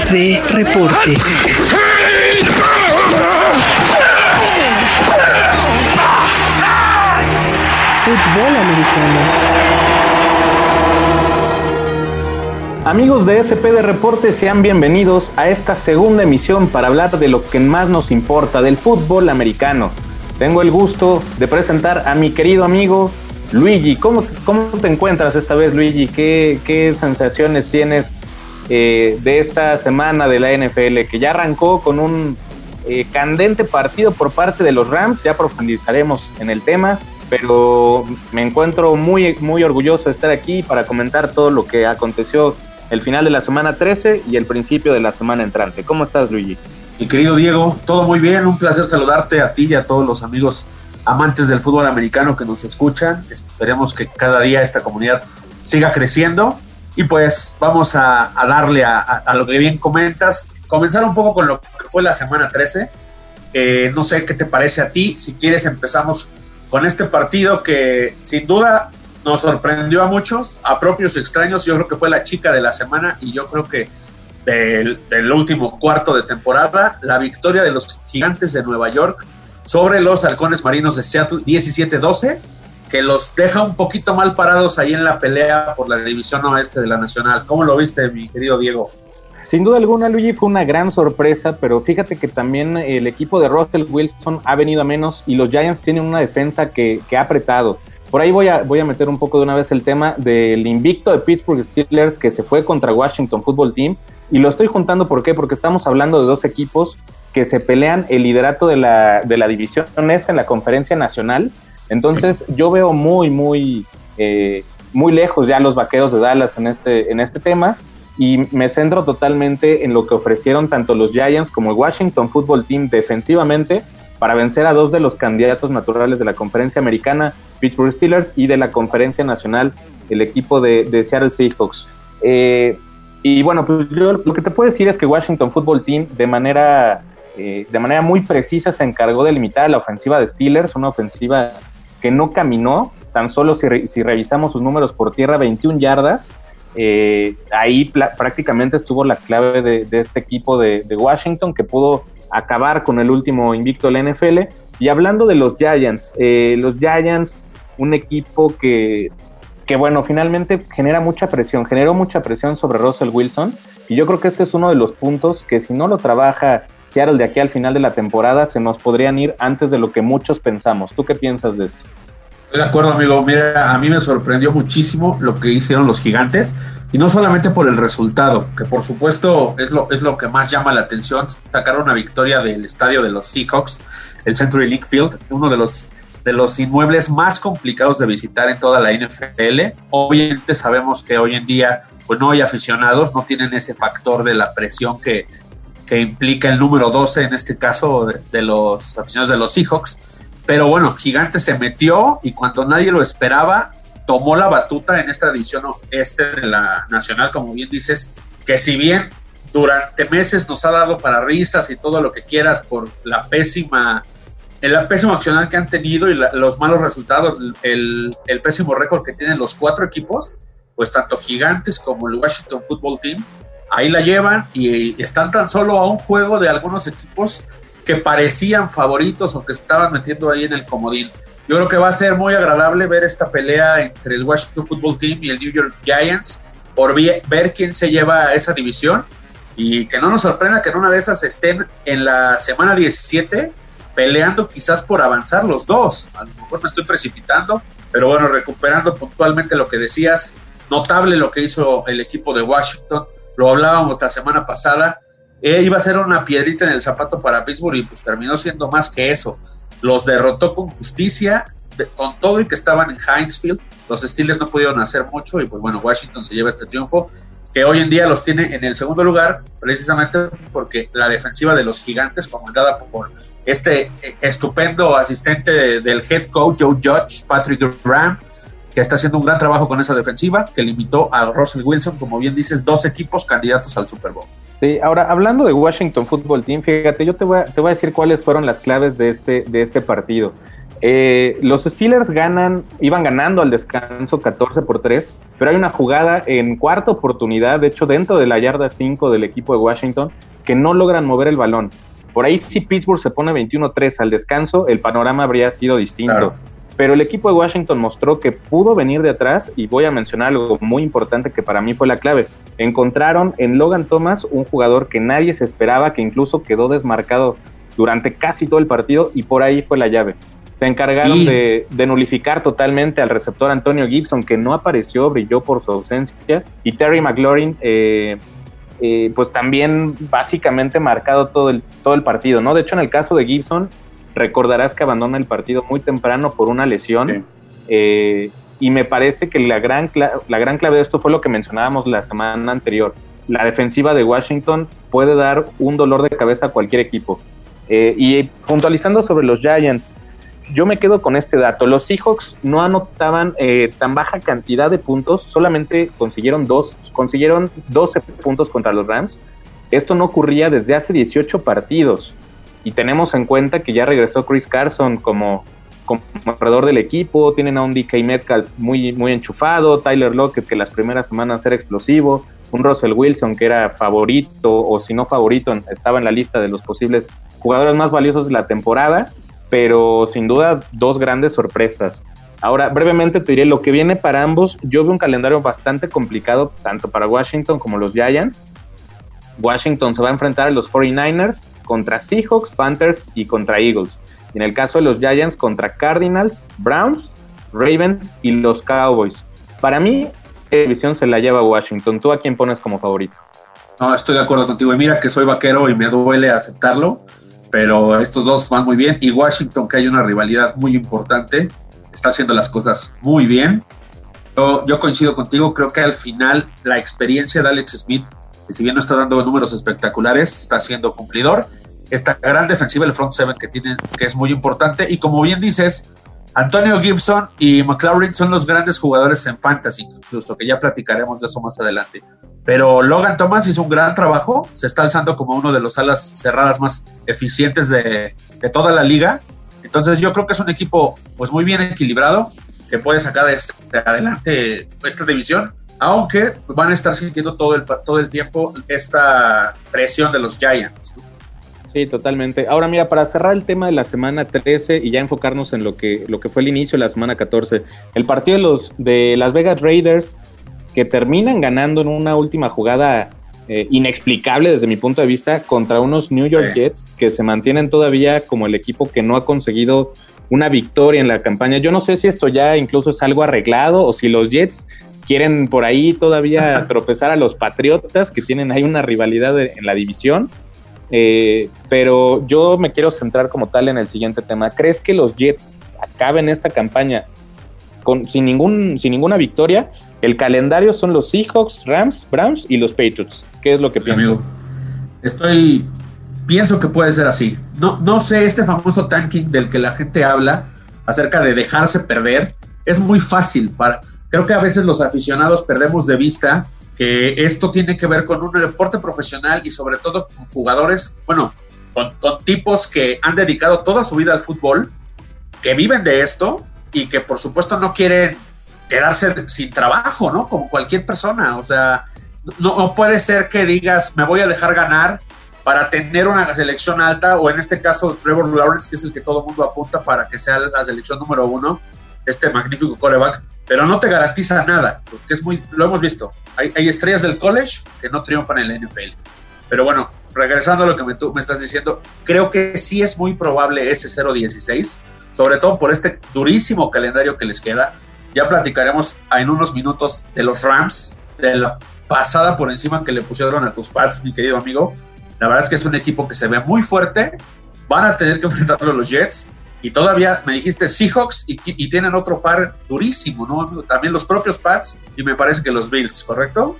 SPD Reporte. Fútbol americano. Amigos de SPD Reporte, sean bienvenidos a esta segunda emisión para hablar de lo que más nos importa, del fútbol americano. Tengo el gusto de presentar a mi querido amigo Luigi. ¿Cómo, cómo te encuentras esta vez, Luigi? ¿Qué, qué sensaciones tienes eh, de esta semana de la NFL, que ya arrancó con un eh, candente partido por parte de los Rams? Ya profundizaremos en el tema pero me encuentro muy, muy orgulloso de estar aquí para comentar todo lo que aconteció el final de la semana 13 y el principio de la semana entrante. ¿Cómo estás, Luigi? Mi querido Diego, todo muy bien, un placer saludarte a ti y a todos los amigos amantes del fútbol americano que nos escuchan. Esperemos que cada día esta comunidad siga creciendo y pues vamos a, darle a, lo que bien comentas. Comenzar un poco con lo que fue la semana 13. Eh, no sé qué te parece a ti. Si quieres empezamos con este partido que sin duda nos sorprendió a muchos, a propios extraños. Yo creo que fue la chica de la semana y yo creo que del, último cuarto de temporada, la victoria de los gigantes de Nueva York sobre los halcones marinos de Seattle 17-12, que los deja un poquito mal parados ahí en la pelea por la división oeste de la Nacional. ¿Cómo lo viste, mi querido Diego? Sin duda alguna, Luigi, fue una gran sorpresa, pero fíjate que también el equipo de Russell Wilson ha venido a menos y los Giants tienen una defensa que, ha apretado. Por ahí voy a, a meter un poco de una vez el tema del invicto de Pittsburgh Steelers que se fue contra Washington Football Team. Y lo estoy juntando, ¿por qué? Porque estamos hablando de dos equipos que se pelean el liderato de la, de la división esta en la conferencia nacional. Entonces yo veo muy, muy, eh, muy lejos ya los vaqueros de Dallas en este, en este tema y me centro totalmente en lo que ofrecieron tanto los Giants como el Washington Football Team defensivamente para vencer a dos de los candidatos naturales de la conferencia americana, Pittsburgh Steelers, y de la conferencia nacional, el equipo de, Seattle Seahawks. Eh, y bueno, pues yo lo que te puedo decir es que Washington Football Team de manera, eh, de manera muy precisa se encargó de limitar la ofensiva de Steelers, una ofensiva que no caminó, tan solo si, revisamos sus números por tierra, 21 yardas, eh, ahí prácticamente estuvo la clave de, este equipo de, Washington que pudo acabar con el último invicto de la NFL. Y hablando de los Giants, eh, los Giants, un equipo que, que, bueno, finalmente genera mucha presión, generó mucha presión sobre Russell Wilson. Y yo creo que este es uno de los puntos que si no lo trabaja Seattle de aquí al final de la temporada, se nos podrían ir antes de lo que muchos pensamos. ¿Tú qué piensas de esto? Estoy de acuerdo, amigo. Mira, a mí me sorprendió muchísimo lo que hicieron los gigantes y no solamente por el resultado, que por supuesto es lo, es lo que más llama la atención. Sacaron una victoria del estadio de los Seahawks, el Century League Field, uno de los, de los inmuebles más complicados de visitar en toda la NFL. Obviamente sabemos que hoy en día pues no hay aficionados, no tienen ese factor de la presión que, que implica el número 12, en este caso de, los aficionados de los Seahawks. Pero bueno, Gigante se metió y cuando nadie lo esperaba, tomó la batuta en esta división este de la Nacional, como bien dices, que si bien durante meses nos ha dado para risas y todo lo que quieras por la pésima, el pésimo accionar que han tenido y los malos resultados, el, el pésimo récord que tienen los cuatro equipos, pues tanto Gigantes como el Washington Football Team, ahí la llevan y están tan solo a un juego de algunos equipos que parecían favoritos o que estaban metiendo ahí en el comodín. Yo creo que va a ser muy agradable ver esta pelea entre el Washington Football Team y el New York Giants por ver quién se lleva esa división y que no nos sorprenda que en una de esas estén en la semana 17 peleando quizás por avanzar los dos. A lo mejor me estoy precipitando, pero bueno, recuperando puntualmente lo que decías, notable lo que hizo el equipo de Washington, lo hablábamos la semana pasada, eh, iba a ser una piedrita en el zapato para Pittsburgh y pues terminó siendo más que eso. Los derrotó con justicia, con todo y que estaban en Hinesfield. Los Steelers no pudieron hacer mucho y pues bueno, Washington se lleva este triunfo que hoy en día los tiene en el segundo lugar, precisamente porque la defensiva de los gigantes, comandada por este eh, estupendo asistente del head coach Joe Judge, Patrick Graham, que está haciendo un gran trabajo con esa defensiva, que limitó a Russell Wilson, como bien dices, dos equipos candidatos al Super Bowl. Sí, ahora hablando de Washington Football Team, fíjate, yo te voy a, te voy a decir cuáles fueron las claves de este, de este partido. Eh, los Steelers ganan, iban ganando al descanso 14 por 3, pero hay una jugada en cuarta oportunidad, de hecho dentro de la yarda 5 del equipo de Washington, que no logran mover el balón. Por ahí si Pittsburgh se pone 21-3 al descanso, el panorama habría sido distinto. Pero el equipo de Washington mostró que pudo venir de atrás y voy a mencionar algo muy importante que para mí fue la clave. Encontraron en Logan Thomas un jugador que nadie se esperaba, que incluso quedó desmarcado durante casi todo el partido y por ahí fue la llave. Se encargaron de, de, nulificar totalmente al receptor Antonio Gibson, que no apareció, brilló por su ausencia, y Terry McLaurin, eh, eh, pues también básicamente marcado todo el, todo el partido, ¿no? De hecho, en el caso de Gibson, recordarás que abandona el partido muy temprano por una lesión. Eh, y me parece que la gran, la gran clave de esto fue lo que mencionábamos la semana anterior. La defensiva de Washington puede dar un dolor de cabeza a cualquier equipo. y puntualizando sobre los Giants, yo me quedo con este dato. Los Seahawks no anotaban eh, tan baja cantidad de puntos, solamente consiguieron dos, consiguieron 12 puntos contra los Rams. Esto no ocurría desde hace 18 partidos. Y tenemos en cuenta que ya regresó Chris Carson como, como corredor del equipo, tienen a un DK Metcalf muy, muy enchufado, Tyler Lockett que las primeras semanas era explosivo, un Russell Wilson que era favorito o si no favorito estaba en la lista de los posibles jugadores más valiosos de la temporada pero sin duda dos grandes sorpresas. Ahora, brevemente te diré lo que viene para ambos. Yo veo un calendario bastante complicado, tanto para Washington como los Giants. Washington se va a enfrentar a los 49ers contra Seahawks, Panthers y contra Eagles. Y en el caso de los Giants contra Cardinals, Browns, Ravens y los Cowboys. Para mí, la división se la lleva Washington. ¿Tú a quién pones como favorito? No, estoy de acuerdo contigo. Y mira que soy vaquero y me duele aceptarlo pero estos dos van muy bien. Y Washington, que hay una rivalidad muy importante, está haciendo las cosas muy bien. Yo, coincido contigo, creo que al final la experiencia de Alex Smith, si bien no está dando números espectaculares, está siendo cumplidor. Esta gran defensiva, el front seven que tiene, que es muy importante. Y como bien dices, Antonio Gibson y McLaurin son los grandes jugadores en fantasy, incluso que ya platicaremos de eso más adelante. Pero Logan Thomas hizo un gran trabajo, se está alzando como uno de los alas cerradas más eficientes de, toda la liga. Entonces yo creo que es un equipo pues muy bien equilibrado que puede sacar de, adelante esta división, aunque van a estar sintiendo todo el, todo el tiempo esta presión de los Giants. Sí, totalmente. Ahora mira, para cerrar el tema de la semana 13 y ya enfocarnos en lo que, lo que fue el inicio de la semana 14, el partido de los de Las Vegas Raiders que terminan ganando en una última jugada eh, inexplicable desde mi punto de vista contra unos New York Jets que se mantienen todavía como el equipo que no ha conseguido una victoria en la campaña. Yo no sé si esto ya incluso es algo arreglado o si los Jets quieren por ahí todavía tropezar a los Patriotas que tienen ahí una rivalidad en la división eh, pero yo me quiero centrar como tal en el siguiente tema. ¿Crees que los Jets acaben esta campaña con, sin, ningún, sin ninguna victoria? El calendario son los Seahawks, Rams, Browns y los Patriots. ¿Qué es lo que piensas? estoy. Pienso que puede ser así. No, no sé, este famoso tanking del que la gente habla acerca de dejarse perder es muy fácil. Para, creo que a veces los aficionados perdemos de vista que esto tiene que ver con un deporte profesional y sobre todo con jugadores, bueno, con, tipos que han dedicado toda su vida al fútbol, que viven de esto y que por supuesto no quieren quedarse sin trabajo, ¿no? Como cualquier persona, o sea, no, puede ser que digas, me voy a dejar ganar para tener una selección alta, o en este caso Trevor Lawrence, que es el que todo el mundo apunta para que sea la selección número uno, este magnífico coreback, pero no te garantiza nada, porque es muy, lo hemos visto, hay, estrellas del college que no triunfan en la NFL. Pero bueno, regresando a lo que me, tú me estás diciendo, creo que sí es muy probable ese 0-16, sobre todo por este durísimo calendario que les queda. Ya platicaremos en unos minutos de los Rams, de la pasada por encima que le pusieron a tus Pats, mi querido amigo. La verdad es que es un equipo que se ve muy fuerte. Van a tener que enfrentarlo los Jets. Y todavía me dijiste Seahawks y, tienen otro par durísimo, ¿no? También los propios Pats y me parece que los Bills, ¿correcto?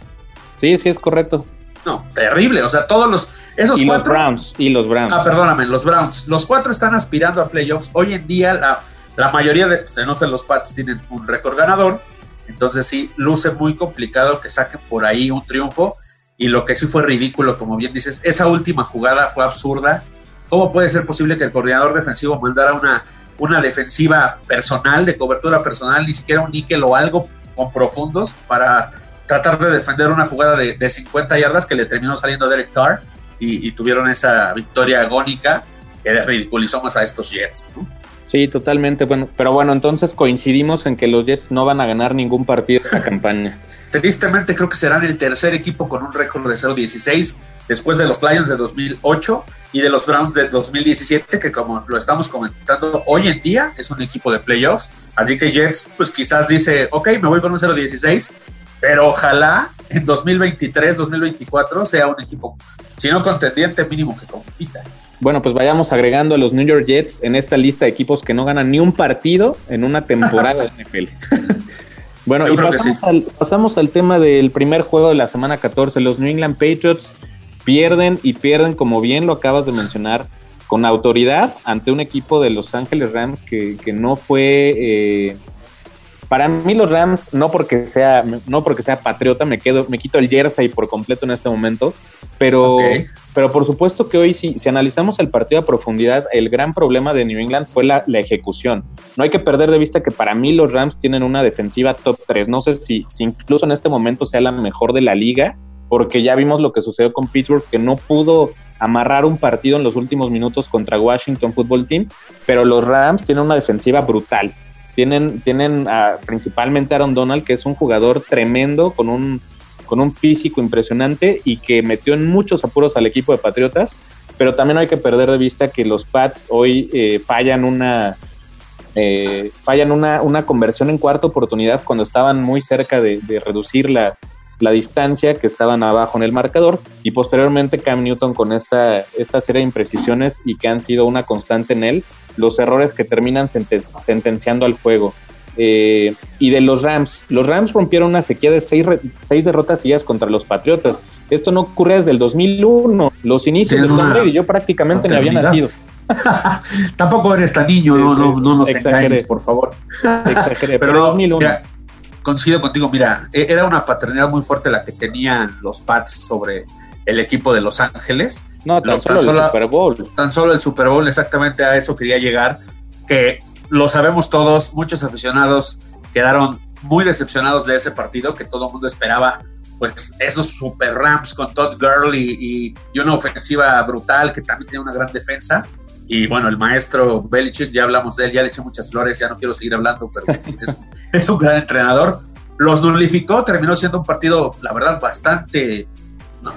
Sí, sí, es correcto. No, terrible. O sea, todos los. Esos y los Browns. Y los Browns. Ah, perdóname, los Browns. Los cuatro están aspirando a playoffs. Hoy en día, la, la mayoría de. Pues, no sé, los Pats tienen un récord ganador. Entonces, sí, luce muy complicado que saquen por ahí un triunfo. Y lo que sí fue ridículo, como bien dices, esa última jugada fue absurda ¿Cómo puede ser posible que el coordinador defensivo mandara una una defensiva personal, de cobertura personal, ni siquiera un níquel o algo con profundos para tratar de defender una jugada de, 50 yardas que le terminó saliendo Derek Carr y, tuvieron esa victoria agónica que ridiculizó más a estos Jets. Sí, totalmente. Bueno, pero bueno, entonces coincidimos en que los Jets no van a ganar ningún partido de la campaña. Tristemente creo que serán el tercer equipo con un récord de 0-16 después de los Lions de 2008 y de los Browns de 2017, que como lo estamos comentando hoy en día es un equipo de playoffs. Así que Jets, pues quizás dice, ok, me voy con un 0-16, pero ojalá en 2023, 2024 sea un equipo, si no contendiente, mínimo que compita. Bueno, pues vayamos agregando a los New York Jets en esta lista de equipos que no ganan ni un partido en una temporada de NFL. bueno, y pasamos, al, pasamos al tema del primer juego de la semana 14. Los New England Patriots pierden y pierden, como bien lo acabas de mencionar, con autoridad ante un equipo de Los Ángeles Rams que, no fue eh, para mí los Rams, no porque sea, no porque sea patriota, me quedo, me quito el jersey por completo en este momento, pero, pero por supuesto que hoy si, si analizamos el partido a profundidad, el gran problema de New England fue la, ejecución. No hay que perder de vista que para mí los Rams tienen una defensiva top 3. No sé si, si incluso en este momento sea la mejor de la liga, porque ya vimos lo que sucedió con Pittsburgh, que no pudo amarrar un partido en los últimos minutos contra Washington Football Team, pero los Rams tienen una defensiva brutal. Tienen, tienen principalmente a Aaron Donald, que es un jugador tremendo, con un, con un físico impresionante y que metió en muchos apuros al equipo de Patriotas, pero también hay que perder de vista que los Pats hoy eh, fallan una... Eh, fallan una, una, conversión en cuarta oportunidad cuando estaban muy cerca de, de reducir la, la distancia que estaban abajo en el marcador y posteriormente Cam Newton con esta, esta serie de imprecisiones y que han sido una constante en él, los errores que terminan sentenciando al juego. Eh, y de los Rams, los Rams rompieron una sequía de seis, seis derrotas seguidas contra los Patriotas. Esto no ocurre desde el 2001, los inicios del Tom Brady. Yo prácticamente no había nacido. Tampoco eres tan niño, no, no, no nos exageres, por favor. Exageré, pero, pero 2001 coincido contigo, mira, e-, era una paternidad muy fuerte la que tenían los Pats sobre el equipo de Los Ángeles. No, tan, solo, el Super Bowl. Tan solo el Super Bowl, exactamente a eso quería llegar, que lo sabemos todos, muchos aficionados quedaron muy decepcionados de ese partido, que todo el mundo esperaba, pues esos Super Rams con Todd Gurley y, y una ofensiva brutal que también tiene una gran defensa. Y bueno, el maestro Belichick, ya hablamos de él, ya le eché muchas flores, ya no quiero seguir hablando, pero es, un gran entrenador. Los nulificó, terminó siendo un partido, la verdad, bastante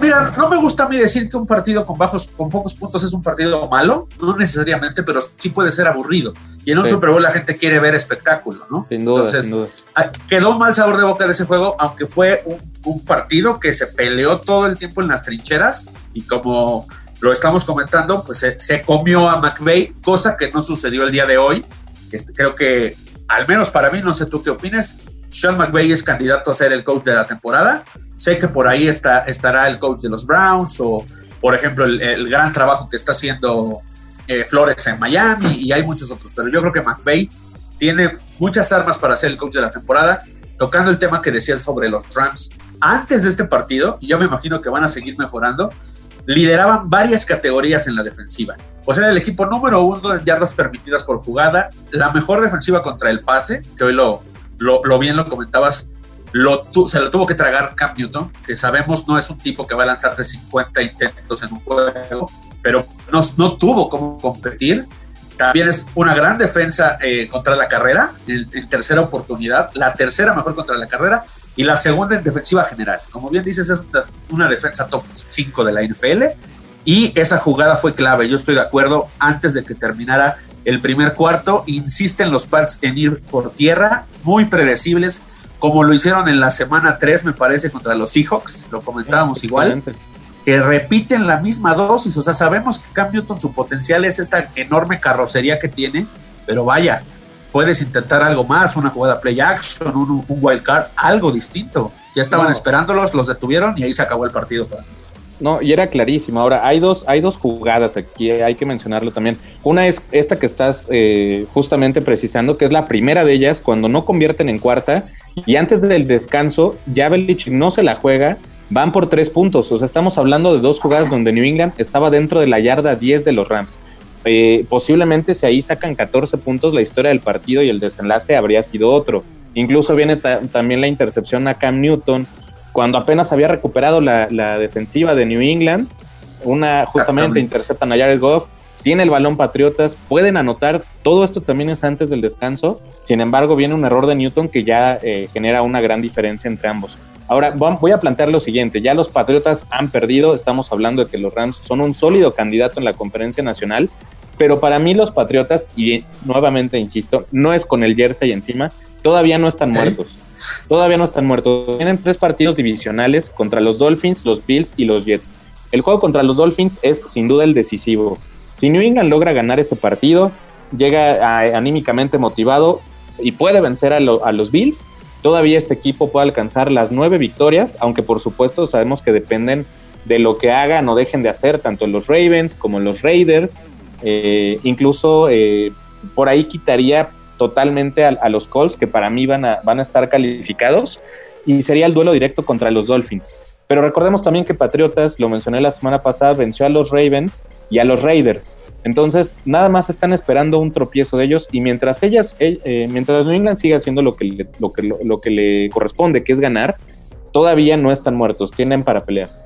mira, no me gusta a mí decir que un partido con bajos, con pocos puntos es un partido malo, no necesariamente, pero sí puede ser aburrido. Y en un Super Bowl la gente quiere ver espectáculo, ¿no? Sin duda, Entonces, sin duda. Ah, quedó mal sabor de boca de ese juego, aunque fue un, un, partido que se peleó todo el tiempo en las trincheras y como lo estamos comentando, pues se, comió a McVeigh, cosa que no sucedió el día de hoy. Este, creo que, al menos para mí, no sé tú qué opinas, Sean McVeigh es candidato a ser el coach de la temporada. Sé que por ahí está, estará el coach de los Browns o, por ejemplo, el, gran trabajo que está haciendo eh, Flores en Miami y hay muchos otros, pero yo creo que McVeigh tiene muchas armas para ser el coach de la temporada. Tocando el tema que decías sobre los Rams antes de este partido, y yo me imagino que van a seguir mejorando, lideraban varias categorías en la defensiva. O sea, el equipo número uno en yardas permitidas por jugada, la mejor defensiva contra el pase, que hoy lo, lo, bien lo comentabas, lo se lo tuvo que tragar Cam Newton, que sabemos no es un tipo que va a lanzarte 50 intentos en un juego, pero no, no tuvo cómo competir. También es una gran defensa eh, contra la carrera, en tercera oportunidad, la tercera mejor contra la carrera, y la segunda en defensiva general. Como bien dices, es una, defensa top 5 de la NFL y esa jugada fue clave. Yo estoy de acuerdo. Antes de que terminara el primer cuarto, insisten los Pats en ir por tierra, muy predecibles, como lo hicieron en la semana 3, me parece, contra los Seahawks. Lo comentábamos igual. Que repiten la misma dosis. O sea, sabemos que Cam Newton, su potencial es esta enorme carrocería que tiene, pero vaya, puedes intentar algo más, una jugada play action, un, wild card, algo distinto. Ya estaban esperándolos, los detuvieron y ahí se acabó el partido. No, y era clarísimo. Ahora, hay dos, hay dos jugadas aquí, hay que mencionarlo también. Una es esta que estás eh, justamente precisando, que es la primera de ellas, cuando no convierten en cuarta, y antes del descanso, ya Belichick no se la juega, van por tres puntos. O sea, estamos hablando de dos jugadas donde New England estaba dentro de la yarda 10 de los Rams. Eh, posiblemente si ahí sacan 14 puntos, la historia del partido y el desenlace habría sido otro. Incluso viene también la intercepción a Cam Newton cuando apenas había recuperado la, defensiva de New England. Una justamente interceptan a Jared Goff, tiene el balón Patriotas, pueden anotar. Todo esto también es antes del descanso. Sin embargo, viene un error de Newton que ya eh, genera una gran diferencia entre ambos. Ahora voy a plantear lo siguiente, ya los Patriotas han perdido, estamos hablando de que los Rams son un sólido candidato en la conferencia nacional, pero para mí los Patriotas, y nuevamente insisto, no es con el jersey encima, todavía no están muertos. Todavía no están muertos. Tienen tres partidos divisionales contra los Dolphins, los Bills y los Jets. El juego contra los Dolphins es sin duda el decisivo. Si New England logra ganar ese partido, llega anímicamente motivado y puede vencer a, a los Bills, todavía este equipo puede alcanzar las nueve victorias, aunque por supuesto sabemos que dependen de lo que hagan o dejen de hacer tanto los Ravens como los Raiders. Eh, incluso eh, por ahí quitaría totalmente a, los Colts, que para mí van a, van a estar calificados, y sería el duelo directo contra los Dolphins. Pero recordemos también que Patriotas, lo mencioné la semana pasada, venció a los Ravens y a los Raiders. Entonces, nada más están esperando un tropiezo de ellos y mientras ellas, eh, mientras New England siga haciendo lo que, le, lo, que, lo, que le corresponde, que es ganar, todavía no están muertos, tienen para pelear.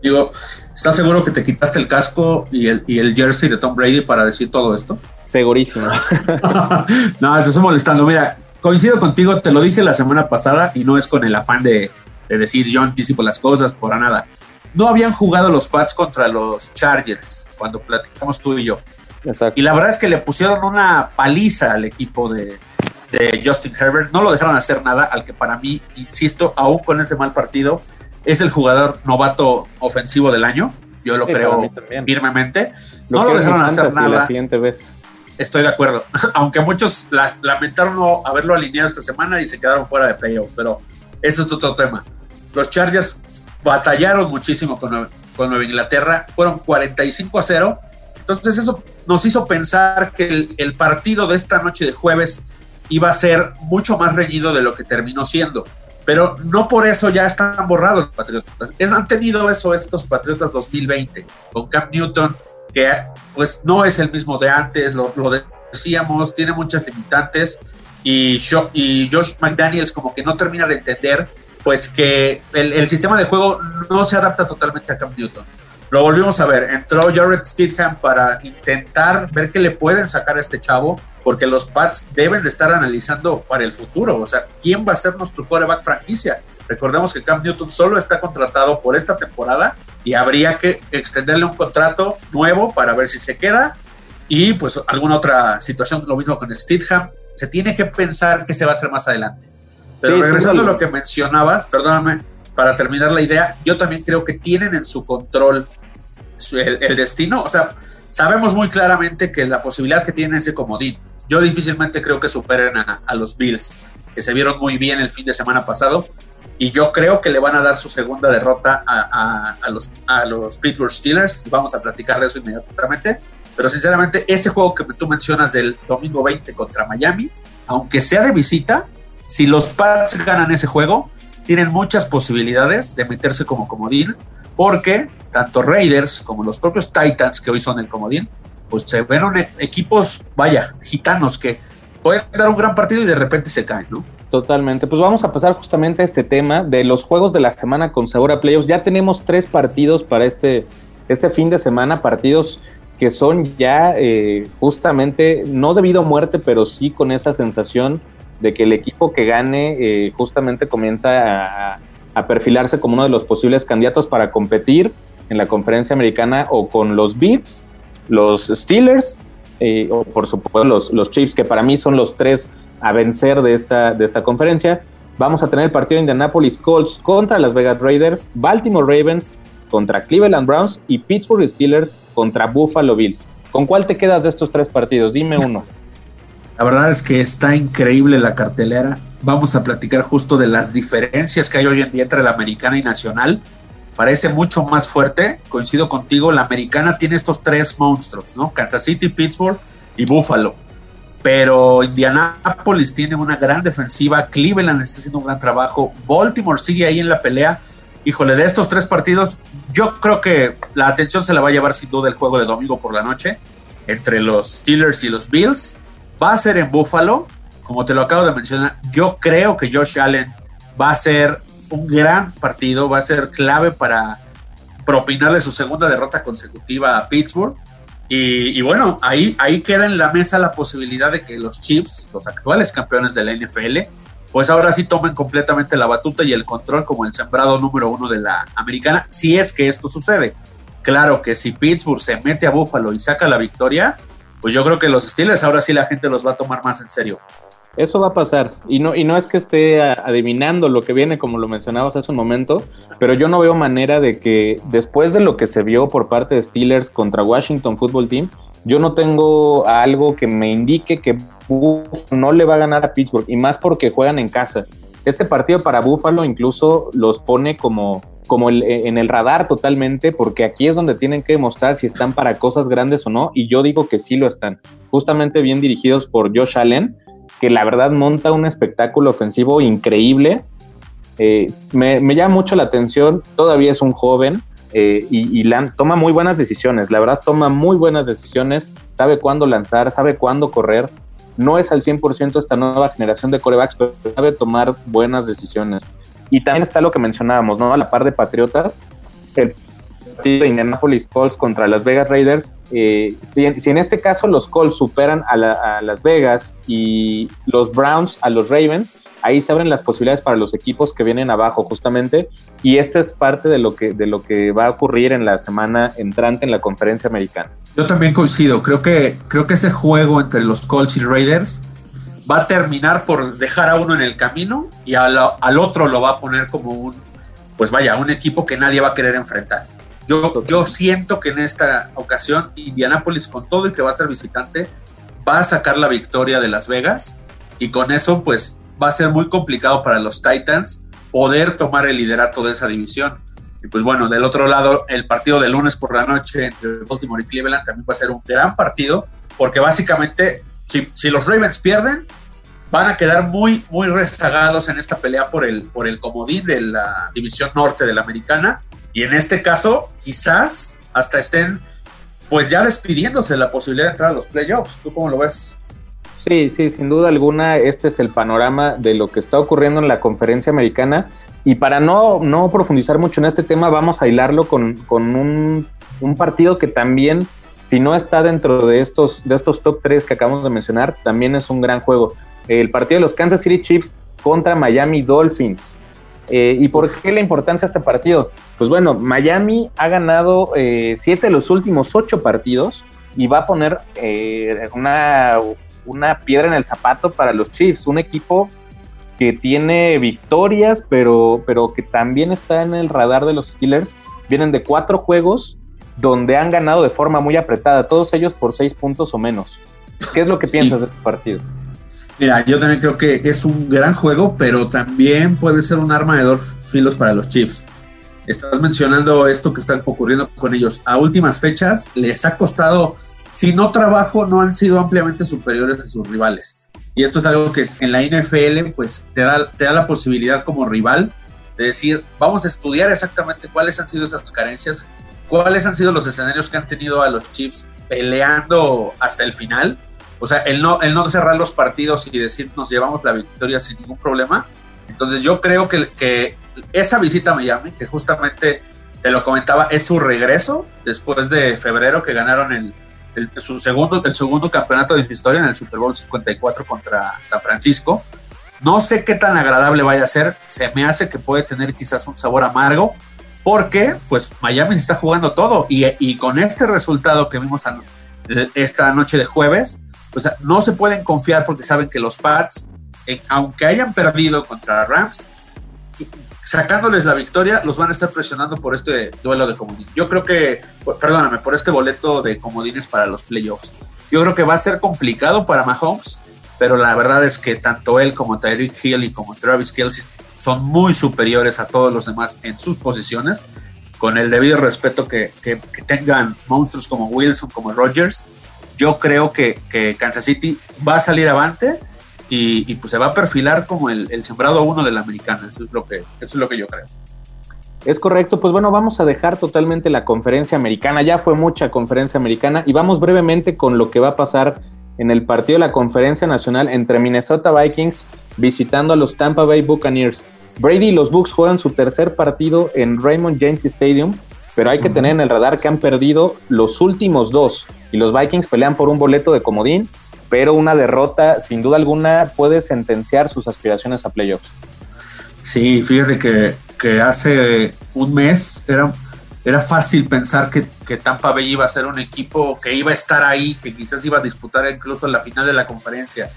Digo, ¿estás seguro que te quitaste el casco y el, y el jersey de Tom Brady para decir todo esto? Segurísimo. no, te estoy molestando. Mira, coincido contigo, te lo dije la semana pasada y no es con el afán de, de decir yo anticipo las cosas, por nada no habían jugado los Pats contra los Chargers cuando platicamos tú y yo. Y la verdad es que le pusieron una paliza al equipo de, Justin Herbert. No lo dejaron hacer nada, al que para mí, insisto, aún con ese mal partido, es el jugador novato ofensivo del año. Yo lo creo firmemente. no lo dejaron hacer nada. La siguiente vez. Estoy de acuerdo. Aunque muchos lamentaron no haberlo alineado esta semana y se quedaron fuera de playoff, pero ese es otro tema. Los Chargers batallaron muchísimo con, con Nueva Inglaterra, fueron 45 a 0. Entonces eso nos hizo pensar que el, partido de esta noche de jueves iba a ser mucho más reñido de lo que terminó siendo. Pero no por eso ya están borrados los Patriotas. han tenido eso estos Patriotas 2020 con Cam Newton, que pues no es el mismo de antes, lo, decíamos, tiene muchas limitantes y Josh McDaniels como que no termina de entender pues que el, sistema de juego no se adapta totalmente a Cam Newton. Lo volvimos a ver, entró Jared Stidham para intentar ver qué le pueden sacar a este chavo, porque los Pats deben de estar analizando para el futuro, o sea, ¿quién va a ser nuestro quarterback franquicia? Recordemos que Cam Newton solo está contratado por esta temporada y habría que extenderle un contrato nuevo para ver si se queda y pues alguna otra situación, lo mismo con Stidham. Se tiene que pensar qué se va a hacer más adelante. Pero regresando a lo que mencionabas, perdóname, para terminar la idea, yo también creo que tienen en su control el, destino. O sea, sabemos muy claramente que la posibilidad que tienen ese comodín. Yo difícilmente creo que superen a, los Bills, que se vieron muy bien el fin de semana pasado. Y yo creo que le van a dar su segunda derrota a, los, a los Pittsburgh Steelers. Vamos a platicar de eso inmediatamente. Pero sinceramente, ese juego que tú mencionas del domingo 20 contra Miami, aunque sea de visita, si los Pats ganan ese juego, tienen muchas posibilidades de meterse como comodín, porque tanto Raiders como los propios Titans, que hoy son el comodín, pues se ven equipos, vaya, gitanos que pueden dar un gran partido y de repente se caen, ¿no? Totalmente. Pues vamos a pasar justamente a este tema de los juegos de la semana con sabor a playoffs. Ya tenemos tres partidos para este, este fin de semana, partidos que son ya eh, justamente, no debido a muerte, pero sí con esa sensación de que el equipo que gane eh, justamente comienza a, perfilarse como uno de los posibles candidatos para competir en la conferencia americana o con los Beats, los Steelers eh, o por supuesto los, los Chiefs, que para mí son los tres a vencer de esta, de esta conferencia. Vamos a tener el partido de Indianapolis Colts contra Las Vegas Raiders, Baltimore Ravens contra Cleveland Browns y Pittsburgh Steelers contra Buffalo Bills. ¿Con cuál te quedas de estos tres partidos? Dime uno. La verdad es que está increíble la cartelera. Vamos a platicar justo de las diferencias que hay hoy en día entre la americana y nacional. Parece mucho más fuerte. Coincido contigo, la americana tiene estos tres monstruos, ¿no? Kansas City, Pittsburgh y Buffalo. Pero Indianapolis tiene una gran defensiva, Cleveland está haciendo un gran trabajo, Baltimore sigue ahí en la pelea. Híjole, de estos tres partidos, yo creo que la atención se la va a llevar sin duda el juego de domingo por la noche entre los Steelers y los Bills. Va a ser en Buffalo, como te lo acabo de mencionar. Yo creo que Josh Allen va a ser un gran partido, va a ser clave para propinarle su segunda derrota consecutiva a Pittsburgh. Y, bueno, ahí, ahí queda en la mesa la posibilidad de que los Chiefs, los actuales campeones de la NFL, pues ahora sí tomen completamente la batuta y el control como el sembrado número uno de la americana, si es que esto sucede. Claro que si Pittsburgh se mete a Buffalo y saca la victoria, pues yo creo que los Steelers ahora sí la gente los va a tomar más en serio. Eso va a pasar. Y no, y no es que esté adivinando lo que viene, como lo mencionabas hace un momento, pero yo no veo manera de que después de lo que se vio por parte de Steelers contra Washington Football Team, yo no tengo algo que me indique que Buffalo no le va a ganar a Pittsburgh, y más porque juegan en casa. Este partido para Buffalo incluso los pone como, como en el radar totalmente, porque aquí es donde tienen que demostrar si están para cosas grandes o no, y yo digo que sí lo están. Justamente bien dirigidos por Josh Allen, que la verdad monta un espectáculo ofensivo increíble. Eh, me, llama mucho la atención, todavía es un joven eh, y, toma muy buenas decisiones, la verdad toma muy buenas decisiones, sabe cuándo lanzar, sabe cuándo correr. No es al 100% esta nueva generación de corebacks, pero sabe tomar buenas decisiones. Y también está lo que mencionábamos, ¿no? A la par de Patriotas, el partido de Indianapolis Colts contra Las Vegas Raiders, eh, si, en este caso los Colts superan a, Las Vegas y los Browns a los Ravens, ahí se abren las posibilidades para los equipos que vienen abajo justamente y esta es parte de lo que de lo que va a ocurrir en la semana entrante en la conferencia americana. Yo también coincido, creo que creo que ese juego entre los Colts y Raiders va a terminar por dejar a uno en el camino y al, al otro lo va a poner como un pues vaya, un equipo que nadie va a querer enfrentar. Yo, siento que en esta ocasión Indianapolis, con todo y que va a ser visitante, va a sacar la victoria de Las Vegas y con eso pues va a ser muy complicado para los Titans poder tomar el liderato de esa división. Y pues bueno, del otro lado, el partido de lunes por la noche entre Baltimore y Cleveland también va a ser un gran partido, porque básicamente si, los Ravens pierden, van a quedar muy, muy rezagados en esta pelea por el, por el comodín de la división norte de la americana y en este caso, quizás hasta estén pues ya despidiéndose de la posibilidad de entrar a los playoffs. ¿Tú cómo lo ves? Sí, sí, sin duda alguna, este es el panorama de lo que está ocurriendo en la conferencia americana. Y para no, no profundizar mucho en este tema, vamos a hilarlo con, un, un, partido que también, si no está dentro de estos, de estos top 3 que acabamos de mencionar, también es un gran juego. El partido de los Kansas City Chiefs contra Miami Dolphins. Eh, ¿Y por qué la importancia de este partido? Pues bueno, Miami ha ganado eh, siete de los últimos ocho partidos y va a poner eh, una, una piedra en el zapato para los Chiefs, un equipo que tiene victorias, pero, pero que también está en el radar de los Steelers. Vienen de cuatro juegos donde han ganado de forma muy apretada, todos ellos por seis puntos o menos. ¿Qué es lo que piensas de este partido? Mira, yo también creo que es un gran juego, pero también puede ser un arma de dos filos para los Chiefs. Estás mencionando esto que está ocurriendo con ellos. A últimas fechas les ha costado, si no trabajo, no han sido ampliamente superiores a sus rivales. Y esto es algo que en la NFL pues te da, te da la posibilidad como rival de decir, vamos a estudiar exactamente cuáles han sido esas carencias, cuáles han sido los escenarios que han tenido a los Chiefs peleando hasta el final o sea, el no, el no cerrar los partidos y decir nos llevamos la victoria sin ningún problema. Entonces yo creo que, que esa visita a Miami, que justamente te lo comentaba, es su regreso después de febrero que ganaron el, su segundo, el segundo campeonato de su historia en el Super Bowl 54 contra San Francisco. No sé qué tan agradable vaya a ser, se me hace que puede tener quizás un sabor amargo, porque pues Miami se está jugando todo y, con este resultado que vimos esta noche de jueves, no se pueden confiar porque saben que los Pats, eh, aunque hayan perdido contra Rams, sacándoles la victoria, los van a estar presionando por este duelo de comodín. Yo creo que, perdóname, por este boleto de comodines para los playoffs. Yo creo que va a ser complicado para Mahomes, pero la verdad es que tanto él como Tyreek Hill y como Travis Kelsey son muy superiores a todos los demás en sus posiciones, con el debido respeto que, que, que tengan monstruos como Wilson, como Rogers yo creo que, Kansas City va a salir avante y, pues se va a perfilar como el, sembrado uno de la americana. Eso es lo que, eso es lo que yo creo. Es correcto, pues bueno, vamos a dejar totalmente la conferencia americana, ya fue mucha conferencia americana y vamos brevemente con lo que va a pasar en el partido de la conferencia nacional entre Minnesota Vikings visitando a los Tampa Bay Buccaneers. Brady y los Bucks juegan su tercer partido en Raymond James Stadium, pero hay que tener en el radar que han perdido los últimos dos y los Vikings pelean por un boleto de comodín, pero una derrota sin duda alguna puede sentenciar sus aspiraciones a playoffs. Sí, fíjate que, que hace un mes era, era fácil pensar que, que, Tampa Bay iba a ser un equipo que iba a estar ahí, que quizás iba a disputar incluso en la final de la conferencia.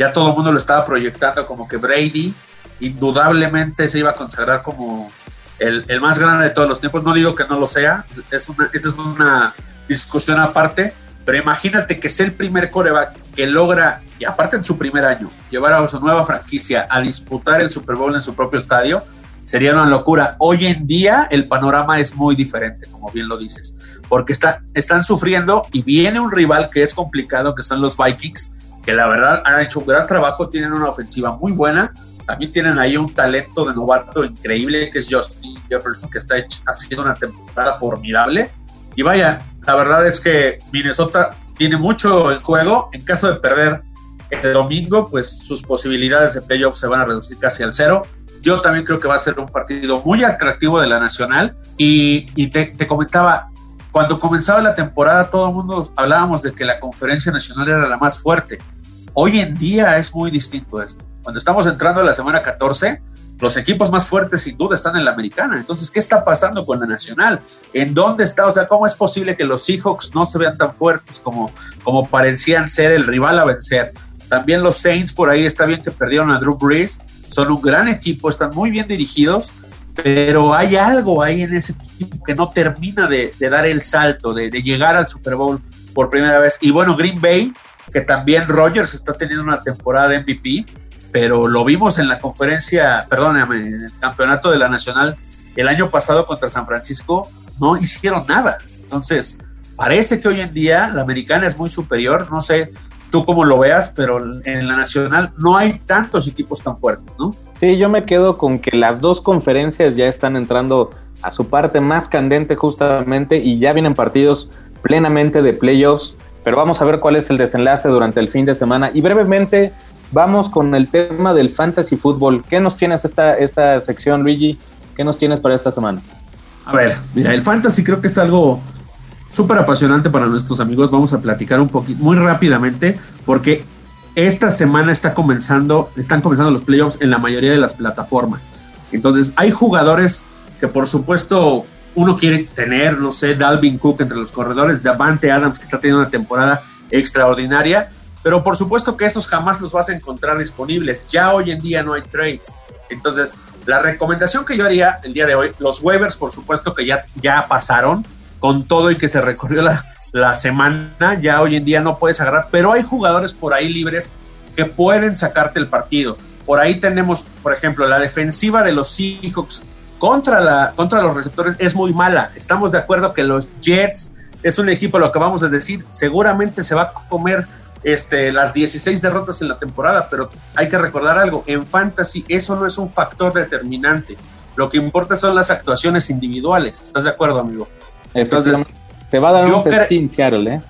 Ya todo el mundo lo estaba proyectando como que Brady indudablemente se iba a consagrar como el, el más grande de todos los tiempos. No digo que no lo sea, es una, esa es una discusión aparte, pero imagínate que es el primer coreback que logra, y aparte en su primer año, llevar a su nueva franquicia a disputar el Super Bowl en su propio estadio, sería una locura. Hoy en día el panorama es muy diferente, como bien lo dices, porque está, están sufriendo y viene un rival que es complicado, que son los Vikings, que la verdad han hecho un gran trabajo, tienen una ofensiva muy buena, también tienen ahí un talento de novato increíble que es Justin Jefferson, que está haciendo una temporada formidable. Y vaya, la verdad es que Minnesota tiene mucho en juego. En caso de perder el domingo, pues sus posibilidades de playoff se van a reducir casi al cero. Yo también creo que va a ser un partido muy atractivo de la Nacional. Y, te, te, comentaba, cuando comenzaba la temporada, todo el mundo hablábamos de que la conferencia nacional era la más fuerte. Hoy en día es muy distinto esto. Cuando estamos entrando a la semana 14, los equipos más fuertes sin duda están en la americana. Entonces, ¿qué está pasando con la nacional? ¿En dónde está? O sea, ¿cómo es posible que los Seahawks no se vean tan fuertes como, como parecían ser el rival a vencer? También los Saints por ahí está bien que perdieron a Drew Brees. Son un gran equipo, están muy bien dirigidos, pero hay algo ahí en ese equipo que no termina de, dar el salto, de, de llegar al Super Bowl por primera vez. Y bueno, Green Bay, que también Rogers está teniendo una temporada de MVP pero lo vimos en la conferencia, perdóname, en el campeonato de la Nacional el año pasado contra San Francisco, no hicieron nada. Entonces, parece que hoy en día la americana es muy superior, no sé tú cómo lo veas, pero en la Nacional no hay tantos equipos tan fuertes, ¿no? Sí, yo me quedo con que las dos conferencias ya están entrando a su parte más candente justamente y ya vienen partidos plenamente de playoffs, pero vamos a ver cuál es el desenlace durante el fin de semana y brevemente vamos con el tema del fantasy fútbol. ¿Qué nos tienes esta, esta sección, Luigi? ¿Qué nos tienes para esta semana? A ver, mira, el fantasy creo que es algo súper apasionante para nuestros amigos. Vamos a platicar un poquito, muy rápidamente, porque esta semana está comenzando, están comenzando los playoffs en la mayoría de las plataformas. Entonces, hay jugadores que por supuesto uno quiere tener, no sé, Dalvin Cook entre los corredores, Davante Adams que está teniendo una temporada extraordinaria, pero por supuesto que esos jamás los vas a encontrar disponibles. Ya hoy en día no hay trades. Entonces, la recomendación que yo haría el día de hoy, los waivers, por supuesto que ya, ya pasaron con todo y que se recorrió la, semana, ya hoy en día no puedes agarrar, pero hay jugadores por ahí libres que pueden sacarte el partido. Por ahí tenemos, por ejemplo, la defensiva de los Seahawks contra, la, contra los receptores es muy mala. Estamos de acuerdo que los Jets es un equipo, lo que vamos a decir, seguramente se va a comer este, las 16 derrotas en la temporada, pero hay que recordar algo, en fantasy eso no es un factor determinante, lo que importa son las actuaciones individuales, ¿estás de acuerdo, amigo? Entonces, se va a dar un festín Seattle, ¿eh?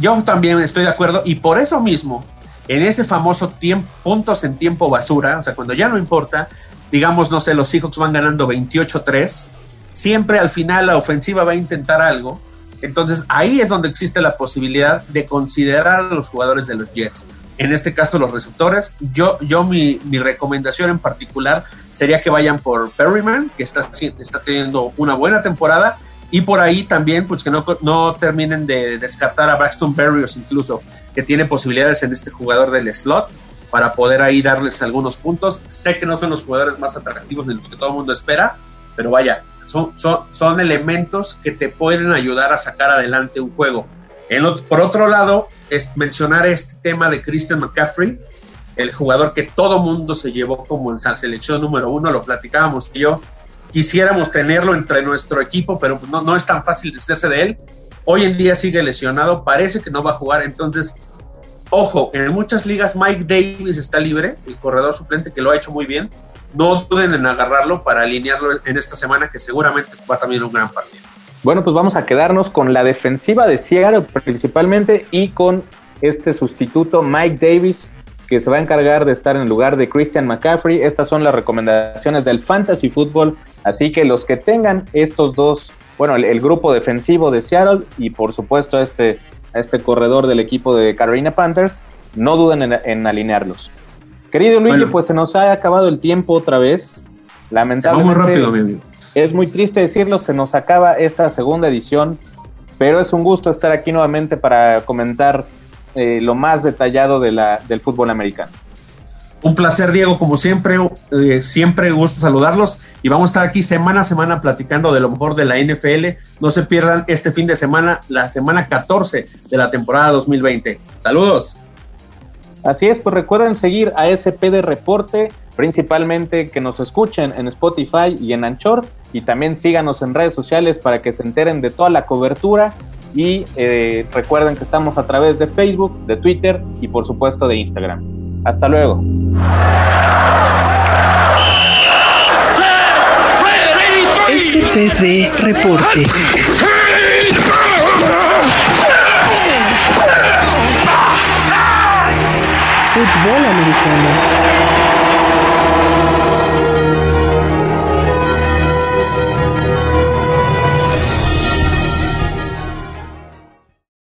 Yo también estoy de acuerdo y por eso mismo, en ese famoso tiempo, puntos en tiempo basura, o sea, cuando ya no importa, digamos, no sé, los Seahawks van ganando 28-3, siempre al final la ofensiva va a intentar algo entonces ahí es donde existe la posibilidad de considerar a los jugadores de los Jets. En este caso los receptores. Yo, yo mi, mi recomendación en particular sería que vayan por Perryman, que está, está teniendo una buena temporada. Y por ahí también, pues que no, no terminen de descartar a Braxton Berrios incluso, que tiene posibilidades en este jugador del slot para poder ahí darles algunos puntos. Sé que no son los jugadores más atractivos de los que todo el mundo espera, pero vaya, son, son, elementos que te pueden ayudar a sacar adelante un juego. por otro lado, es mencionar este tema de Christian McCaffrey, el jugador que todo mundo se llevó como en la selección número uno, lo platicábamos yo. Quisiéramos tenerlo entre nuestro equipo, pero no, no es tan fácil deshacerse de él. Hoy en día sigue lesionado, parece que no va a jugar, entonces, ojo, en muchas ligas Mike Davis está libre, el corredor suplente que lo ha hecho muy bien, no duden en agarrarlo para alinearlo en esta semana, que seguramente va también un gran partido. Bueno, pues vamos a quedarnos con la defensiva de Seattle principalmente y con este sustituto Mike Davis, que se va a encargar de estar en lugar de Christian McCaffrey. Estas son las recomendaciones del Fantasy Football, así que los que tengan estos dos, bueno, el, grupo defensivo de Seattle y por supuesto este, este corredor del equipo de Carolina Panthers, no duden en, alinearlos. Querido Luigi, pues se nos ha acabado el tiempo otra vez. Lamentablemente. muy rápido, mi amigo. Es muy triste decirlo, se nos acaba esta segunda edición, pero es un gusto estar aquí nuevamente para comentar eh, lo más detallado de la, del fútbol americano. Un placer, Diego, como siempre, eh, siempre gusto saludarlos y vamos a estar aquí semana a semana platicando de lo mejor de la NFL. No se pierdan este fin de semana, la semana 14 de la temporada 2020. Saludos. Así es, pues recuerden seguir a SPD Reporte, principalmente que nos escuchen en Spotify y en Anchor, y también síganos en redes sociales para que se enteren de toda la cobertura. Y eh, recuerden que estamos a través de Facebook, de Twitter y por supuesto de Instagram. Hasta luego. Reporte. Fútbol americano.